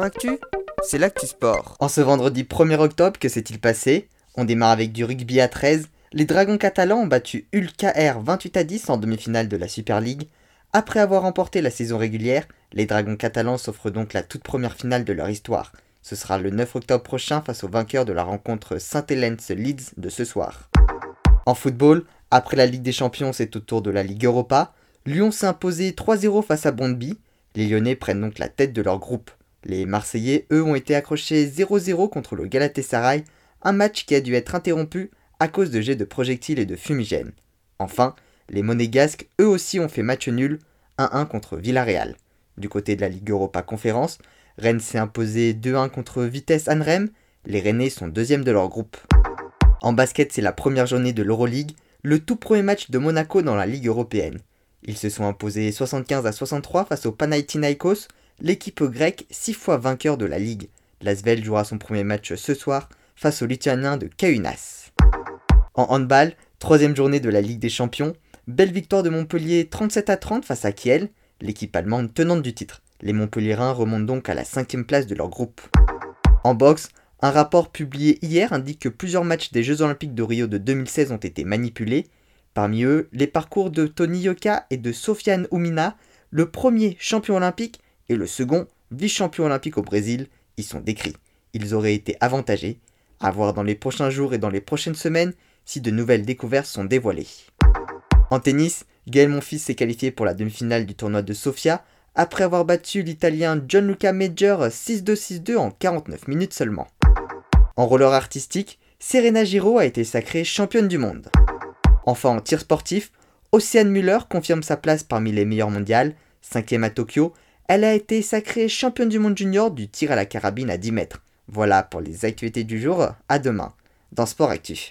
Actu, c'est l'actu sport. En ce vendredi 1er octobre, que s'est-il passé? On démarre avec du rugby à 13. Les Dragons catalans ont battu ULKR 28 à 10 en demi-finale de la Super League. Après avoir remporté la saison régulière, les Dragons catalans s'offrent donc la toute première finale de leur histoire. Ce sera le 9 octobre prochain face au vainqueur de la rencontre Saint-Helens-Leeds de ce soir. En football, après la Ligue des Champions, c'est au tour de la Ligue Europa. Lyon s'est imposé 3-0 face à Bondby. Les Lyonnais prennent donc la tête de leur groupe. Les Marseillais, eux, ont été accrochés 0-0 contre le Galatasaray, un match qui a dû être interrompu à cause de jets de projectiles et de fumigènes. Enfin, les Monégasques, eux aussi, ont fait match nul, 1-1 contre Villarreal. Du côté de la Ligue Europa Conférence, Rennes s'est imposé 2-1 contre Vitesse Anrem, les Rennais sont deuxième de leur groupe. En basket, c'est la première journée de l'Euroleague, le tout premier match de Monaco dans la Ligue européenne. Ils se sont imposés 75 à 63 face au Panathinaikos, l'équipe grecque six fois vainqueur de la Ligue. L'Asvel jouera son premier match ce soir face aux Lituaniens de Kaunas. En handball, troisième journée de la Ligue des Champions, belle victoire de Montpellier 37 à 30 face à Kiel, l'équipe allemande tenante du titre. Les Montpelliérains remontent donc à la cinquième place de leur groupe. En boxe, un rapport publié hier indique que plusieurs matchs des Jeux Olympiques de Rio de 2016 ont été manipulés. Parmi eux, les parcours de Tony Yoka et de Sofiane Oumina, le premier champion olympique le second vice-champion olympique au Brésil, y sont décrits. Ils auraient été avantagés. À voir dans les prochains jours et dans les prochaines semaines si de nouvelles découvertes sont dévoilées. En tennis, Gaël Monfils s'est qualifié pour la demi-finale du tournoi de Sofia après avoir battu l'italien Gianluca Major 6-2-6-2 en 49 minutes seulement. En roller artistique, Serena Giro a été sacrée championne du monde. Enfin en tir sportif, Océane Muller confirme sa place parmi les meilleures mondiales, cinquième à Tokyo, elle a été sacrée championne du monde junior du tir à la carabine à 10 mètres. Voilà pour les activités du jour, à demain dans Sport Actif.